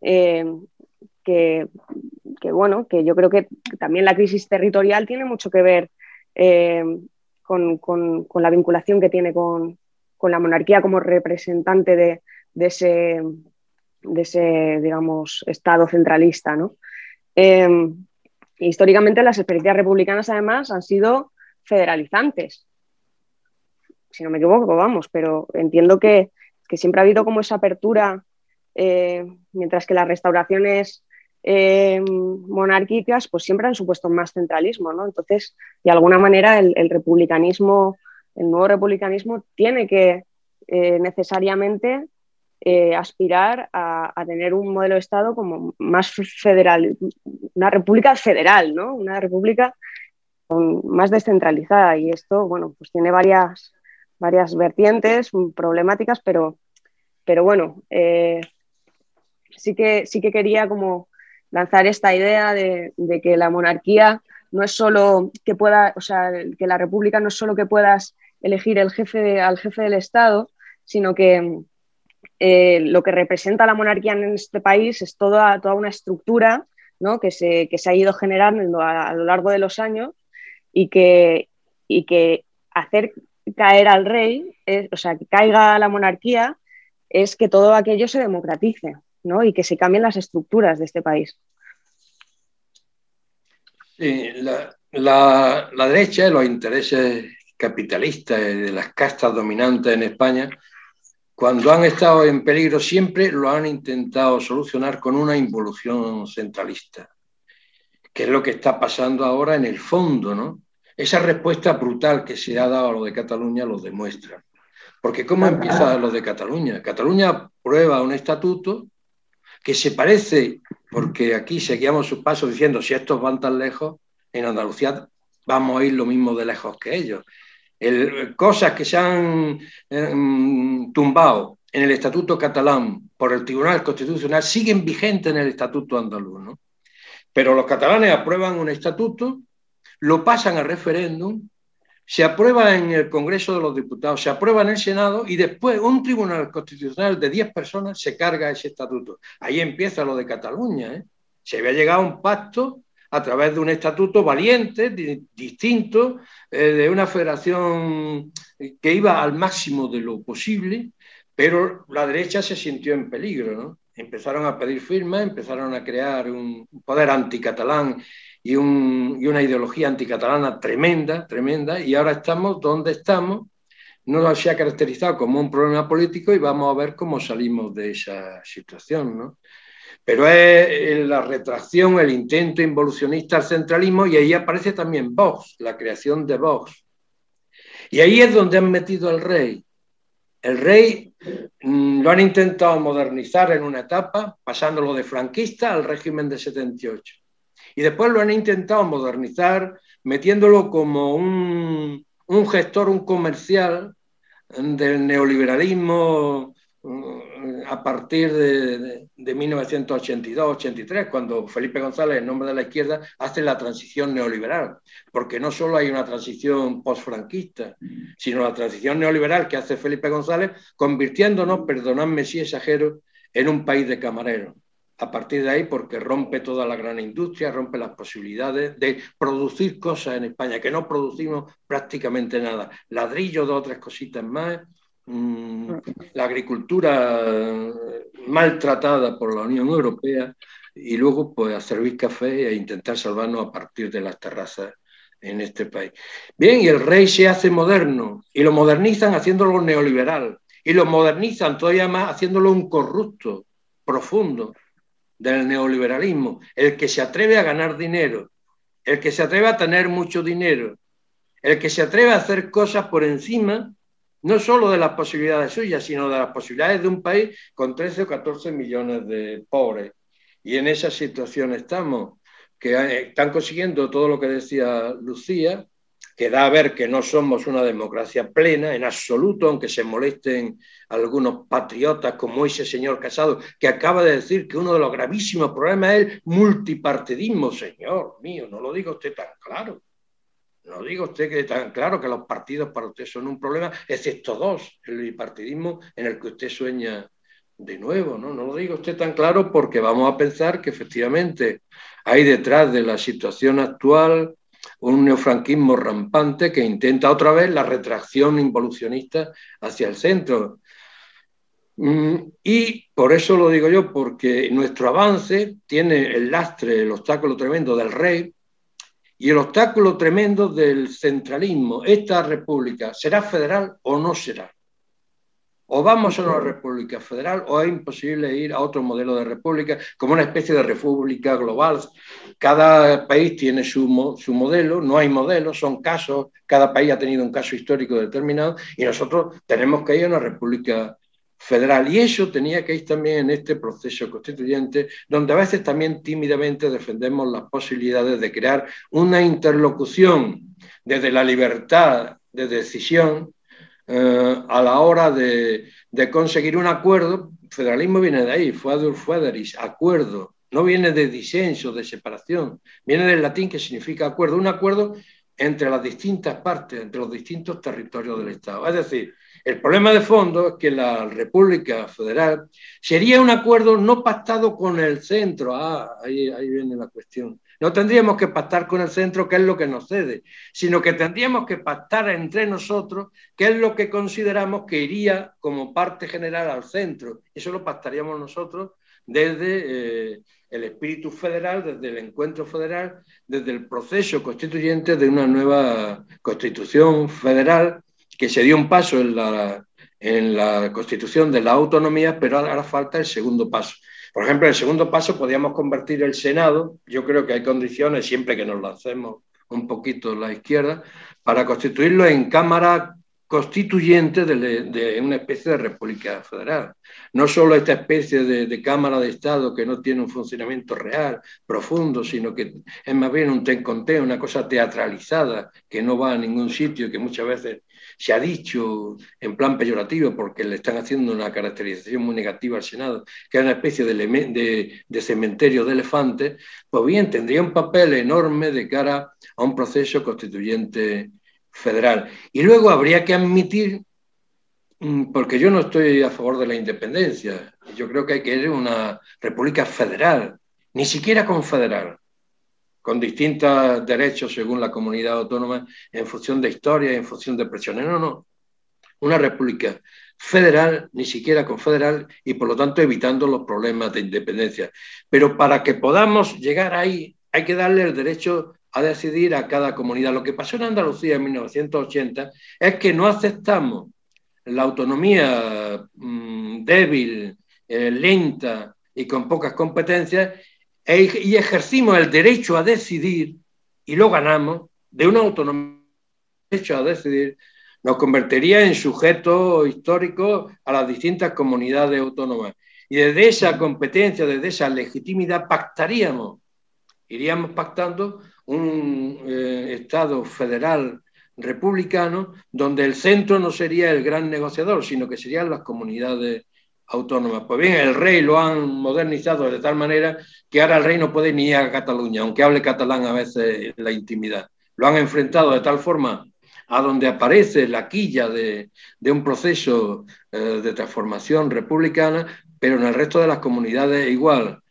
eh, que, bueno, que yo creo que también la crisis territorial tiene mucho que ver eh, con, la vinculación que tiene con, la monarquía como representante de, ese, digamos, Estado centralista, ¿no? Eh, históricamente las experiencias republicanas además han sido federalizantes. Si no me equivoco, vamos, pero entiendo que, siempre ha habido como esa apertura, eh, mientras que las restauraciones eh, monárquicas pues siempre han supuesto más centralismo, ¿no? Entonces, de alguna manera, el, republicanismo, el nuevo republicanismo tiene que eh, necesariamente aspirar a, a, tener un modelo de Estado como más federal, una república federal, ¿no? Una república más descentralizada y esto, bueno, pues tiene varias, varias vertientes problemáticas, pero, pero bueno, eh, sí, que, sí que quería como lanzar esta idea de, que la monarquía no es solo que pueda, o sea, que la república no es solo que puedas elegir el jefe al jefe del Estado, sino que eh, lo que representa la monarquía en este país es toda, toda una estructura ¿no? que, se, que, se, ha ido generando a, lo largo de los años y que, y que hacer caer al rey, o sea, que caiga la monarquía, es que todo aquello se democratice ¿no? y que se cambien las estructuras de este país. Sí, la, la, la derecha y los intereses capitalistas de las castas dominantes en España cuando han estado en peligro, siempre lo han intentado solucionar con una involución centralista, que es lo que está pasando ahora en el fondo, ¿no? Esa respuesta brutal que se ha dado a lo de Cataluña lo demuestra. Porque ¿cómo empieza lo de Cataluña? Cataluña aprueba un estatuto que se parece, porque aquí seguíamos sus pasos diciendo, si estos van tan lejos, en Andalucía vamos a ir lo mismo de lejos que ellos cosas que se han em, tumbado en el Estatuto catalán por el Tribunal Constitucional siguen vigentes en el Estatuto andaluz. Pero los catalanes aprueban un estatuto, lo pasan a referéndum, se aprueba en el Congreso de los Diputados, se aprueba en el Senado y después un Tribunal Constitucional de 10 personas se carga ese estatuto. Ahí empieza lo de Cataluña. ¿eh? Se había llegado a un pacto a través de un estatuto valiente, distinto, eh, de una federación que iba al máximo de lo posible, pero la derecha se sintió en peligro, ¿no? Empezaron a pedir firmas, empezaron a crear un poder anticatalán y, un, y una ideología anticatalana tremenda, tremenda, y ahora estamos donde estamos, no se ha caracterizado como un problema político y vamos a ver cómo salimos de esa situación, ¿no? pero es la retracción, el intento involucionista al centralismo y ahí aparece también Vox, la creación de Vox. Y ahí es donde han metido al rey. El rey mm, lo han intentado modernizar en una etapa, pasándolo de franquista al régimen de 78. Y después lo han intentado modernizar, metiéndolo como un, un gestor, un comercial del neoliberalismo a partir de, 1982-83, cuando Felipe González, en nombre de la izquierda, hace la transición neoliberal, porque no solo hay una transición postfranquista, sino la transición neoliberal que hace Felipe González, convirtiéndonos, perdonadme si exagero, en un país de camareros. A partir de ahí, porque rompe toda la gran industria, rompe las posibilidades de producir cosas en España, que no producimos prácticamente nada. Ladrillo, dos o tres cositas más, la agricultura maltratada por la Unión Europea y luego pues a servir café e intentar salvarnos a partir de las terrazas en este país. Bien, y el rey se hace moderno y lo modernizan haciéndolo neoliberal y lo modernizan todavía más haciéndolo un corrupto profundo del neoliberalismo, el que se atreve a ganar dinero, el que se atreve a tener mucho dinero, el que se atreve a hacer cosas por encima no solo de las posibilidades suyas, sino de las posibilidades de un país con 13 o 14 millones de pobres. Y en esa situación estamos, que eh, están consiguiendo todo lo que decía Lucía, que da a ver que no somos una democracia plena en absoluto, aunque se molesten algunos patriotas como ese señor Casado, que acaba de decir que uno de los gravísimos problemas es el multipartidismo. Señor mío, no lo diga usted tan claro. No digo usted que tan claro que los partidos para usted son un problema, excepto dos, el bipartidismo en el que usted sueña de nuevo, ¿no? No lo digo usted tan claro porque vamos a pensar que efectivamente hay detrás de la situación actual un neofranquismo rampante que intenta otra vez la retracción involucionista hacia el centro. Mm, y por eso lo digo yo, porque nuestro avance tiene el lastre, el obstáculo tremendo del rey, y el obstáculo tremendo del centralismo. ¿Esta república será federal o no será? O vamos a una república federal o es imposible ir a otro modelo de república, como una especie de república global. Cada país tiene su, su modelo, no hay modelos, son casos, cada país ha tenido un caso histórico determinado y nosotros tenemos que ir a una república federal. Y eso tenía que ir también en este proceso constituyente, donde a veces también tímidamente defendemos las posibilidades de crear una interlocución desde la libertad de decisión eh, a la hora de, conseguir un acuerdo. federalismo viene de ahí, Fuadur Federis, acuerdo. No viene de disenso, de separación, viene del latín que significa acuerdo, un acuerdo entre las distintas partes, entre los distintos territorios del Estado. Es decir, el problema de fondo es que la República Federal sería un acuerdo no pactado con el centro. Ah, ahí, ahí viene la cuestión. No tendríamos que pactar con el centro, que es lo que nos cede, sino que tendríamos que pactar entre nosotros, que es lo que consideramos que iría como parte general al centro. Eso lo pactaríamos nosotros desde eh, el espíritu federal, desde el encuentro federal, desde el proceso constituyente de una nueva constitución federal que se dio un paso en la, en la constitución de la autonomía, pero ahora falta el segundo paso. Por ejemplo, el segundo paso podríamos convertir el Senado, yo creo que hay condiciones, siempre que nos lancemos un poquito la izquierda, para constituirlo en Cámara constituyente de, una especie de república federal. No solo esta especie de, Cámara de Estado que no tiene un funcionamiento real, profundo, sino que es más bien un tenconteo, una cosa teatralizada que no va a ningún sitio, que muchas veces se ha dicho en plan peyorativo porque le están haciendo una caracterización muy negativa al Senado, que es una especie de, cementerio de elefantes, pues bien, tendría un papel enorme de cara a un proceso constituyente federal. Y luego habría que admitir, mm, porque yo no estoy a favor de la independencia, yo creo que hay que ir a una república federal, ni siquiera confederal, con distintos derechos según la comunidad autónoma en función de historia en función de presiones. No, no. Una república federal, ni siquiera confederal, y por lo tanto evitando los problemas de independencia. Pero para que podamos llegar ahí, hay que darle el derecho a decidir a cada comunidad. Lo que pasó en Andalucía en 1980 es que no aceptamos la autonomía mm, débil, eh, lenta y con pocas competencias y ejercimos el derecho a decidir y lo ganamos de una autonomía derecho a decidir nos convertiría en sujeto histórico a las distintas comunidades autónomas. Y desde esa competencia, desde esa legitimidad, pactaríamos, iríamos pactando un eh, Estado federal republicano donde el centro no sería el gran negociador, sino que serían las comunidades autónomas. Pues bien, el rey lo han modernizado de tal manera que ahora el rey no puede ni ir a Cataluña, aunque hable catalán a veces en la intimidad. Lo han enfrentado de tal forma a donde aparece la quilla de, un proceso eh, de transformación republicana, pero en el resto de las comunidades igual.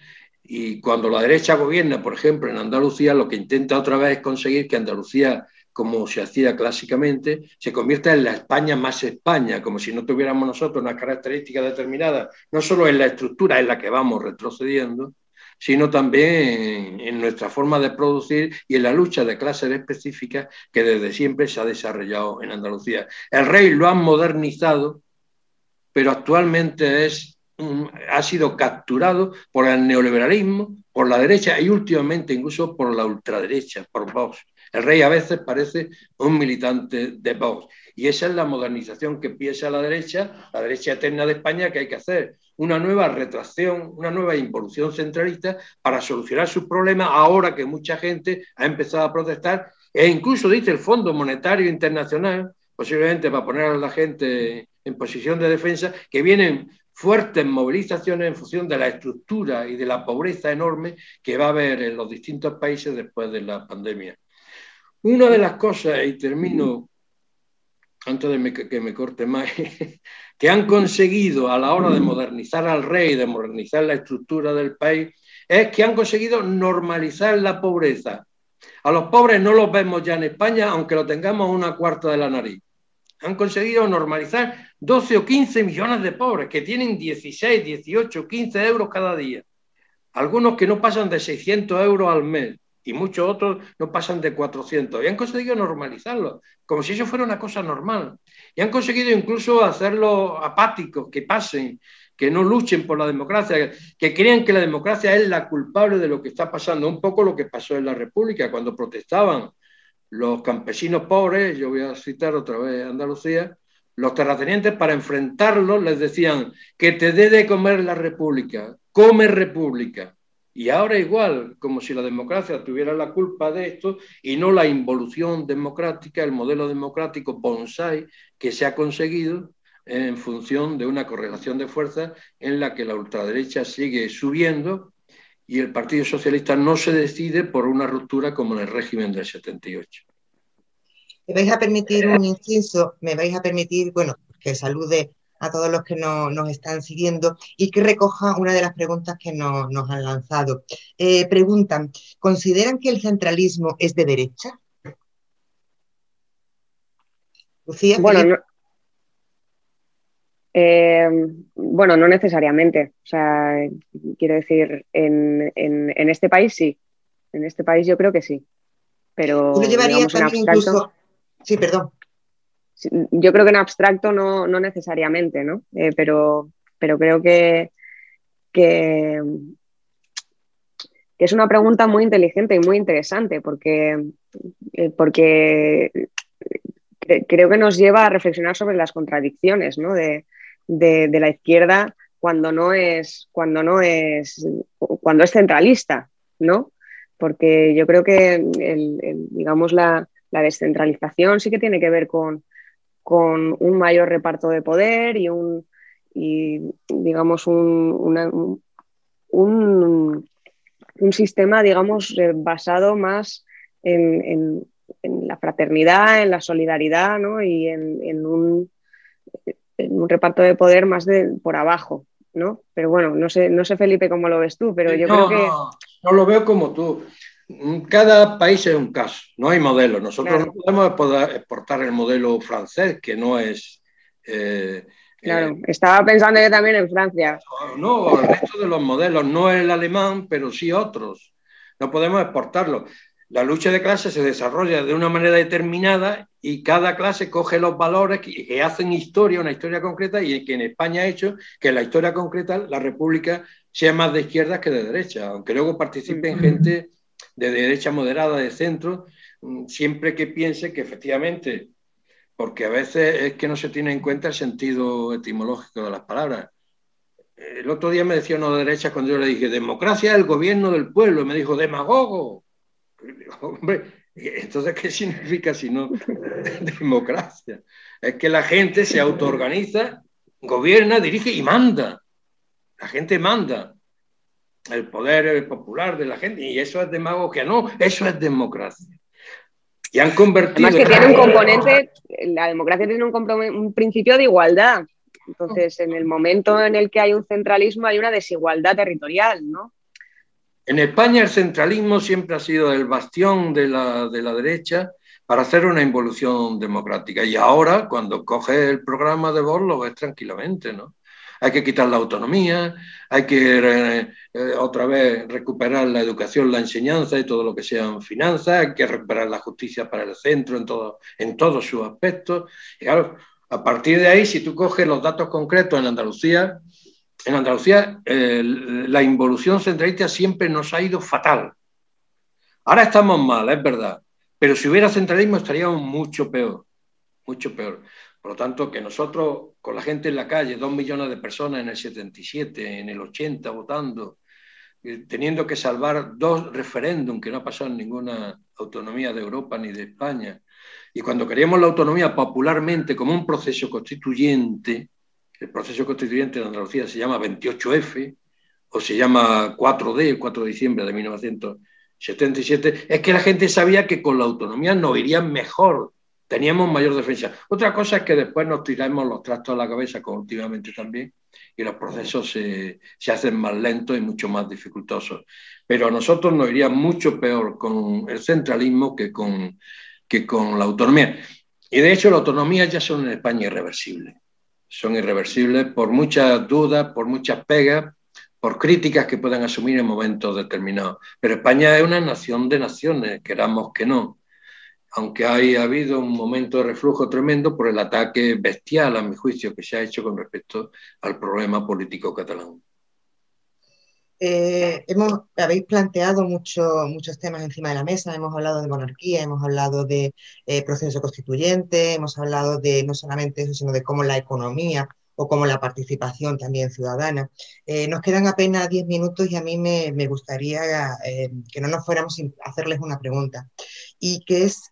Y cuando la derecha gobierna, por ejemplo, en Andalucía, lo que intenta otra vez es conseguir que Andalucía, como se hacía clásicamente, se convierta en la España más España, como si no tuviéramos nosotros una característica determinada, no solo en la estructura en la que vamos retrocediendo, sino también en, nuestra forma de producir y en la lucha de clases específicas que desde siempre se ha desarrollado en Andalucía. El rey lo han modernizado, pero actualmente es ha sido capturado por el neoliberalismo, por la derecha y últimamente incluso por la ultraderecha, por Vox. El rey a veces parece un militante de Vox. Y esa es la modernización que piensa la derecha, la derecha eterna de España, que hay que hacer. Una nueva retracción, una nueva involución centralista para solucionar sus problemas ahora que mucha gente ha empezado a protestar. E incluso dice el Fondo Monetario Internacional, posiblemente para poner a la gente en posición de defensa, que vienen fuertes movilizaciones en función de la estructura y de la pobreza enorme que va a haber en los distintos países después de la pandemia. Una de las cosas, y termino antes de que me corte más, que han conseguido a la hora de modernizar al rey, de modernizar la estructura del país, es que han conseguido normalizar la pobreza. A los pobres no los vemos ya en España, aunque lo tengamos una cuarta de la nariz han conseguido normalizar 12 o 15 millones de pobres que tienen 16, 18, 15 euros cada día. Algunos que no pasan de 600 euros al mes y muchos otros no pasan de 400. Y han conseguido normalizarlo, como si eso fuera una cosa normal. Y han conseguido incluso hacerlo apáticos, que pasen, que no luchen por la democracia, que crean que la democracia es la culpable de lo que está pasando. Un poco lo que pasó en la República cuando protestaban los campesinos pobres, yo voy a citar otra vez Andalucía, los terratenientes para enfrentarlos les decían que te dé de comer la república, come república. Y ahora igual, como si la democracia tuviera la culpa de esto y no la involución democrática, el modelo democrático bonsai que se ha conseguido en función de una correlación de fuerzas en la que la ultraderecha sigue subiendo y el Partido Socialista no se decide por una ruptura como en el régimen del 78. Me vais a permitir un inciso, me vais a permitir, bueno, que salude a todos los que nos están siguiendo y que recoja una de las preguntas que nos han lanzado. Eh, preguntan, ¿consideran que el centralismo es de derecha? Lucía. Bueno, eh, bueno, no necesariamente. O sea, quiero decir, en, este país sí. En este país yo creo que sí. Pero. llevaría también incluso. Sí, perdón. Yo creo que en abstracto no, necesariamente, ¿no? Eh, pero, pero creo que, que, es una pregunta muy inteligente y muy interesante porque, eh, porque creo que nos lleva a reflexionar sobre las contradicciones de, la izquierda cuando no es, cuando no es, cuando es centralista, ¿no? Porque yo creo que digamos la, descentralización sí que tiene que ver con, con un mayor reparto de poder y un digamos un, un, sistema digamos eh, basado más en, en la fraternidad, en la solidaridad ¿no? y en, un, un, reparto de poder más de por abajo. ¿no? Pero bueno, no sé, no sé Felipe cómo lo ves tú, pero yo creo que... No, lo veo como tú. Cada país es un caso, no hay modelo. Nosotros no podemos exportar el modelo francés, que no es... Eh, claro, eh, estaba pensando yo también en Francia. No, el resto de los modelos, no el alemán, pero sí otros. No podemos exportarlo la lucha de clases se desarrolla de una manera determinada y cada clase coge los valores que, hacen historia, una historia concreta, y que en España ha hecho que la historia concreta, la República, sea más de izquierda que de derecha, aunque luego participen gente de derecha moderada, de centro, mm, siempre que piense que efectivamente, porque a veces es que no se tiene en cuenta el sentido etimológico de las palabras. El otro día me decía uno de derecha cuando yo le dije, democracia es el gobierno del pueblo, me dijo, demagogo. Hombre, entonces, ¿qué significa si no democracia? Es que la gente se autoorganiza, gobierna, dirige y manda. La gente manda. El poder popular de la gente. Y eso es demagogia. No, eso es democracia. Y han convertido. Además, que tiene un componente, la democracia tiene un, un principio de igualdad. Entonces, en el momento en el que hay un centralismo, hay una desigualdad territorial, ¿no? En España el centralismo siempre ha sido el bastión de la, derecha para hacer una involución democrática. Y ahora, cuando coge el programa de Vox, lo ves tranquilamente, ¿no? Hay que quitar la autonomía, hay que eh, otra vez recuperar la educación, la enseñanza y todo lo que sean finanzas, hay que recuperar la justicia para el centro en, todo, en todos sus aspectos. Y claro, a partir de ahí, si tú coges los datos concretos en Andalucía, en Andalucía la involución centralista siempre nos ha ido fatal. Ahora estamos mal, es verdad, pero si hubiera centralismo estaríamos mucho peor, mucho peor. Por lo tanto, que nosotros, con la gente en la calle, dos millones de personas en el 77, en el 80 votando, eh, teniendo que salvar dos referéndums que no ha pasado en ninguna autonomía de Europa ni de España, y cuando queríamos la autonomía popularmente como un proceso constituyente, el proceso constituyente de Andalucía se llama 28F o se llama 4D, el 4 de diciembre de 1977, es que la gente sabía que con la autonomía nos irían mejor, teníamos mayor defensa. Otra cosa es que después nos tiramos los trastos a la cabeza, como últimamente también, y los procesos se, se hacen más lentos y mucho más dificultosos. Pero a nosotros nos iría mucho peor con el centralismo que con, que con la autonomía. Y de hecho, las autonomías ya son en España irreversibles son irreversibles por muchas dudas, por muchas pegas, por críticas que puedan asumir en momentos determinados. Pero España es una nación de naciones, queramos que no. Aunque haya habido un momento de reflujo tremendo por el ataque bestial, a mi juicio, que se ha hecho con respecto al problema político catalán. Eh, hemos, habéis planteado muchos temas encima de la mesa, hemos hablado de monarquía, hemos hablado de eh, proceso constituyente, hemos hablado de no solamente eso, sino de cómo la economía o cómo la participación también ciudadana. Eh, nos quedan apenas 10 minutos y a mí me, gustaría que no nos fuéramos sin hacerles una pregunta, y que es,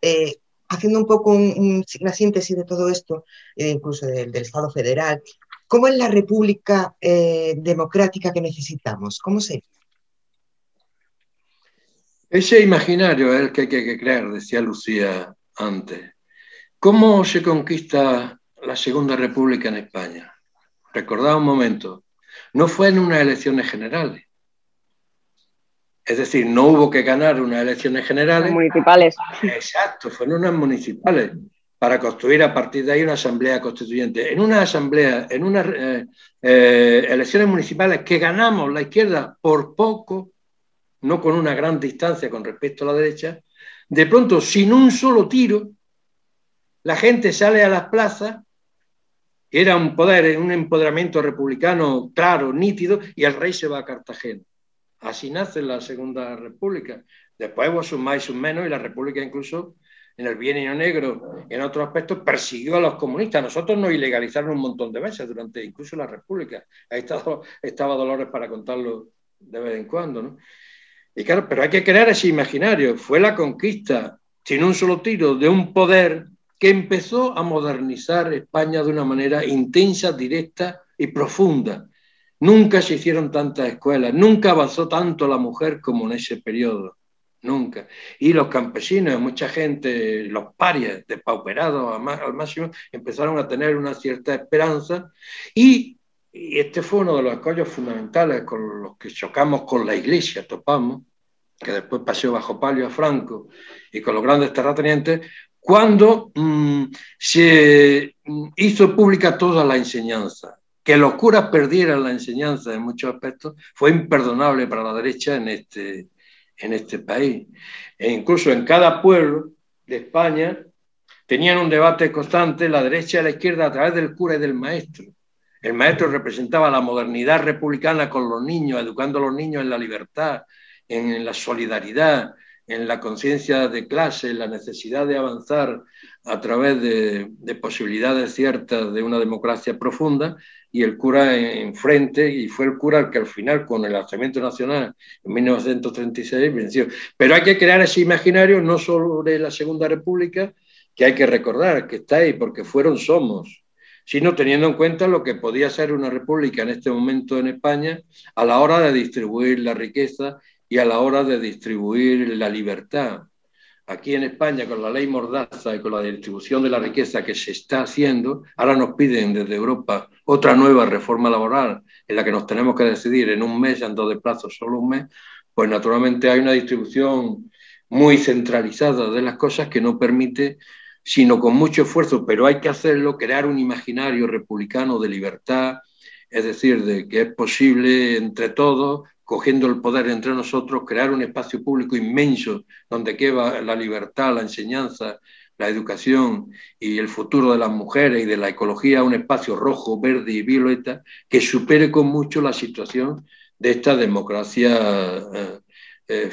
haciendo un poco una síntesis de todo esto, incluso del, del Estado federal, ¿Cómo es la república eh, democrática que necesitamos? ¿Cómo se? Ese imaginario es el que hay que creer, decía Lucía antes. ¿Cómo se conquista la Segunda República en España? Recordad un momento, no fue en unas elecciones generales. Es decir, no hubo que ganar unas elecciones generales. Municipales. Exacto, fueron unas municipales para construir a partir de ahí una asamblea constituyente. En una asamblea, en unas eh, eh, elecciones municipales que ganamos la izquierda por poco, no con una gran distancia con respecto a la derecha, de pronto, sin un solo tiro, la gente sale a las plazas, era un poder, un empoderamiento republicano claro, nítido, y el rey se va a Cartagena. Así nace la Segunda República. Después hubo sus más y sus menos, y la República incluso en el bienio negro, en otros aspectos, persiguió a los comunistas. Nosotros nos ilegalizaron un montón de veces durante incluso la República. Ahí estaba, estaba Dolores para contarlo de vez en cuando. ¿no? Y claro, pero hay que crear ese imaginario. Fue la conquista, sin un solo tiro, de un poder que empezó a modernizar España de una manera intensa, directa y profunda. Nunca se hicieron tantas escuelas, nunca avanzó tanto la mujer como en ese periodo nunca. Y los campesinos, mucha gente, los parias, despauperados al máximo, empezaron a tener una cierta esperanza y, este fue uno de los escollos fundamentales con los que chocamos con la iglesia, topamos, que después pasó bajo palio a Franco y con los grandes terratenientes, cuando mm, se hizo pública toda la enseñanza. Que los curas perdieran la enseñanza en muchos aspectos fue imperdonable para la derecha en este, en este país. E incluso en cada pueblo de España tenían un debate constante la derecha y la izquierda a través del cura y del maestro. El maestro representaba la modernidad republicana con los niños, educando a los niños en la libertad, en la solidaridad, en la conciencia de clase, en la necesidad de avanzar a través de, de, posibilidades ciertas de una democracia profunda, y el cura enfrente, y fue el cura el que al final, con el alzamiento nacional en 1936, venció. Pero hay que crear ese imaginario no solo de la Segunda República, que hay que recordar que está ahí, porque fueron somos, sino teniendo en cuenta lo que podía ser una república en este momento en España a la hora de distribuir la riqueza y a la hora de distribuir la libertad aquí en España con la ley Mordaza y con la distribución de la riqueza que se está haciendo, ahora nos piden desde Europa otra nueva reforma laboral en la que nos tenemos que decidir en un mes, en dos de plazo, solo un mes, pues naturalmente hay una distribución muy centralizada de las cosas que no permite, sino con mucho esfuerzo, pero hay que hacerlo, crear un imaginario republicano de libertad, es decir, de que es posible entre todos cogiendo el poder entre nosotros, crear un espacio público inmenso donde queda la libertad, la enseñanza, la educación y el futuro de las mujeres y de la ecología, un espacio rojo, verde y violeta que supere con mucho la situación de esta democracia eh, eh,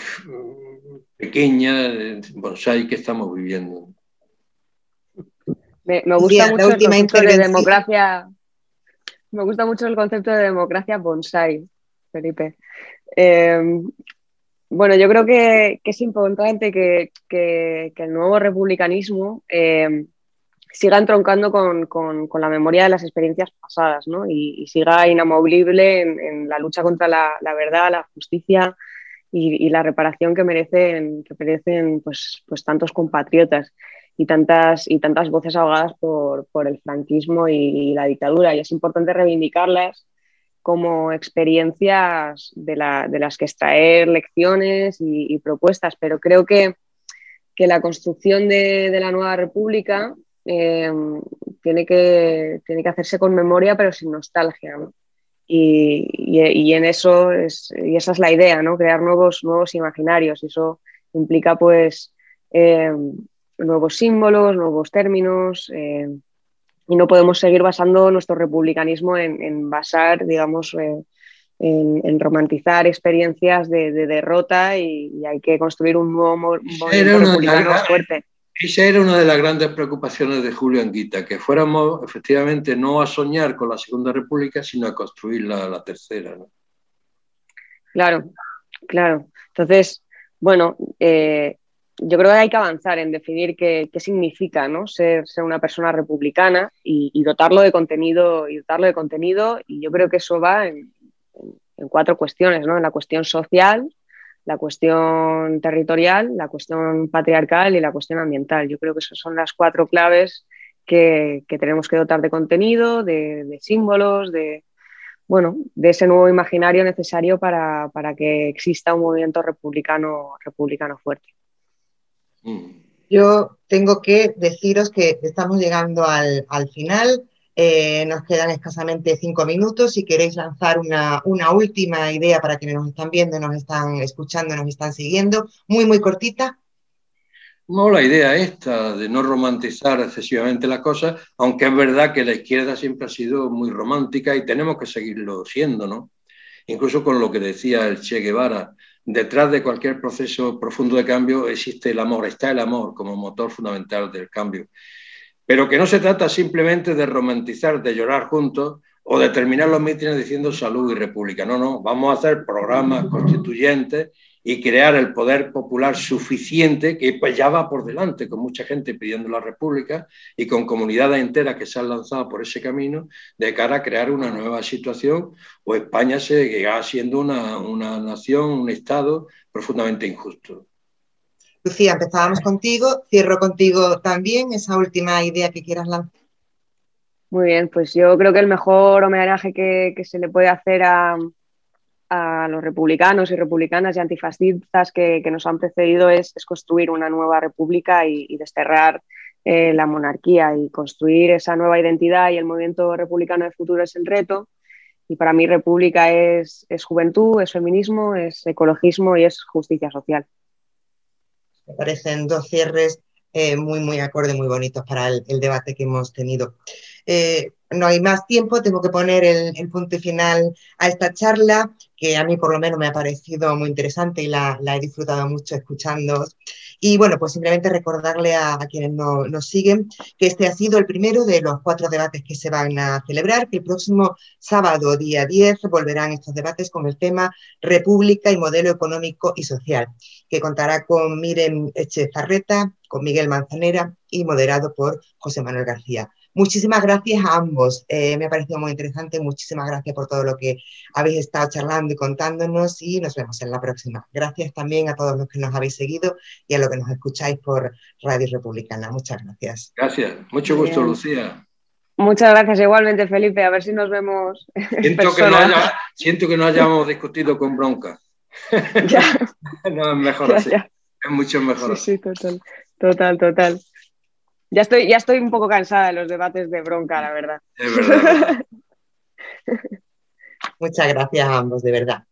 pequeña, bonsai que estamos viviendo. Me, gusta mucho el concepto de democracia. Me gusta mucho el concepto de democracia bonsai, Felipe. Em, bueno, yo creo que, es importante que, el nuevo republicanismo em, siga entroncando con, la memoria de las experiencias pasadas ¿no? y, siga inamovible en, la lucha contra la, verdad, la justicia y, la reparación que merecen, que merecen pues, pues tantos compatriotas y tantas, y tantas voces ahogadas por, por el franquismo y, la dictadura. Y es importante reivindicarlas como experiencias de, las que extraer lecciones y, propuestas, pero creo que, la construcción de, la nueva república eh, tiene, que, tiene que hacerse con memoria pero sin nostalgia. Y, en eso es, y esa es la idea, ¿no? crear nuevos, nuevos imaginarios. Y eso implica pues eh, nuevos símbolos, nuevos términos. Eh, y no podemos seguir basando nuestro republicanismo en, basar, digamos, eh, en, romantizar experiencias de, derrota y, hay que construir un nuevo movimiento republicano fuerte. Esa era una de las grandes preocupaciones de Julio Anguita, que fuéramos efectivamente no a soñar con la Segunda República, sino a construir la, tercera. Claro, claro. Entonces, bueno, eh, yo creo que hay que avanzar en definir qué, significa ¿no? ser, una persona republicana y, dotarlo de contenido y dotarlo de contenido y yo creo que eso va en, cuatro cuestiones, ¿no? En la cuestión social, la cuestión territorial, la cuestión patriarcal y la cuestión ambiental. Yo creo que esas son las cuatro claves que, tenemos que dotar de contenido, de, símbolos, de, bueno, de ese nuevo imaginario necesario para, para que exista un movimiento republicano, republicano fuerte. Yo tengo que deciros que estamos llegando al, final. Eh, nos quedan escasamente cinco minutos. Si queréis lanzar una, última idea para quienes nos están viendo, nos están escuchando, nos están siguiendo, muy, muy cortita. No, la idea esta de no romantizar excesivamente las cosas, aunque es verdad que la izquierda siempre ha sido muy romántica y tenemos que seguirlo siendo, ¿no? Incluso con lo que decía el Che Guevara, detrás de cualquier proceso profundo de cambio existe el amor, está el amor como motor fundamental del cambio. Pero que no se trata simplemente de romantizar, de llorar juntos o de terminar los mítines diciendo salud y república. No, no, vamos a hacer programas constituyentes y crear el poder popular suficiente que pues ya va por delante, con mucha gente pidiendo la república y con comunidades enteras que se han lanzado por ese camino de cara a crear una nueva situación o España seguirá siendo una, una nación, un Estado profundamente injusto. Lucía, empezábamos contigo, cierro contigo también esa última idea que quieras lanzar. Muy bien, pues yo creo que el mejor homenaje que, que se le puede hacer a, a los republicanos y republicanas y antifascistas que, nos han precedido es, construir una nueva república y, desterrar eh, la monarquía y construir esa nueva identidad y el movimiento republicano de futuro es el reto. Y para mí república es, juventud, es feminismo, es ecologismo y es justicia social. Me parecen dos cierres eh, muy, muy acordes, muy bonitos para el, debate que hemos tenido. Eh, no hay más tiempo, tengo que poner el, punto final a esta charla, que a mí por lo menos me ha parecido muy interesante y la, he disfrutado mucho escuchando. Y bueno, pues simplemente recordarle a, quienes nos siguen que este ha sido el primero de los cuatro debates que se van a celebrar, que el próximo sábado, día 10, volverán estos debates con el tema República y modelo económico y social, que contará con Miren Echezarreta, con Miguel Manzanera y moderado por José Manuel García. Muchísimas gracias a ambos. Eh, me ha parecido muy interesante. Muchísimas gracias por todo lo que habéis estado charlando y contándonos y nos vemos en la próxima. Gracias también a todos los que nos habéis seguido y a los que nos escucháis por Radio Republicana. Muchas gracias. Gracias. Mucho gusto, Lucía. Muchas gracias igualmente, Felipe. A ver si nos vemos. Siento, que no, siento que no hayamos discutido con bronca. Ya. no, es mejor así. Es mucho mejor así. Sí, total, total, total. Ya estoy, ya estoy un poco cansada de los debates de bronca, la verdad. Es verdad. Muchas gracias a ambos, de verdad.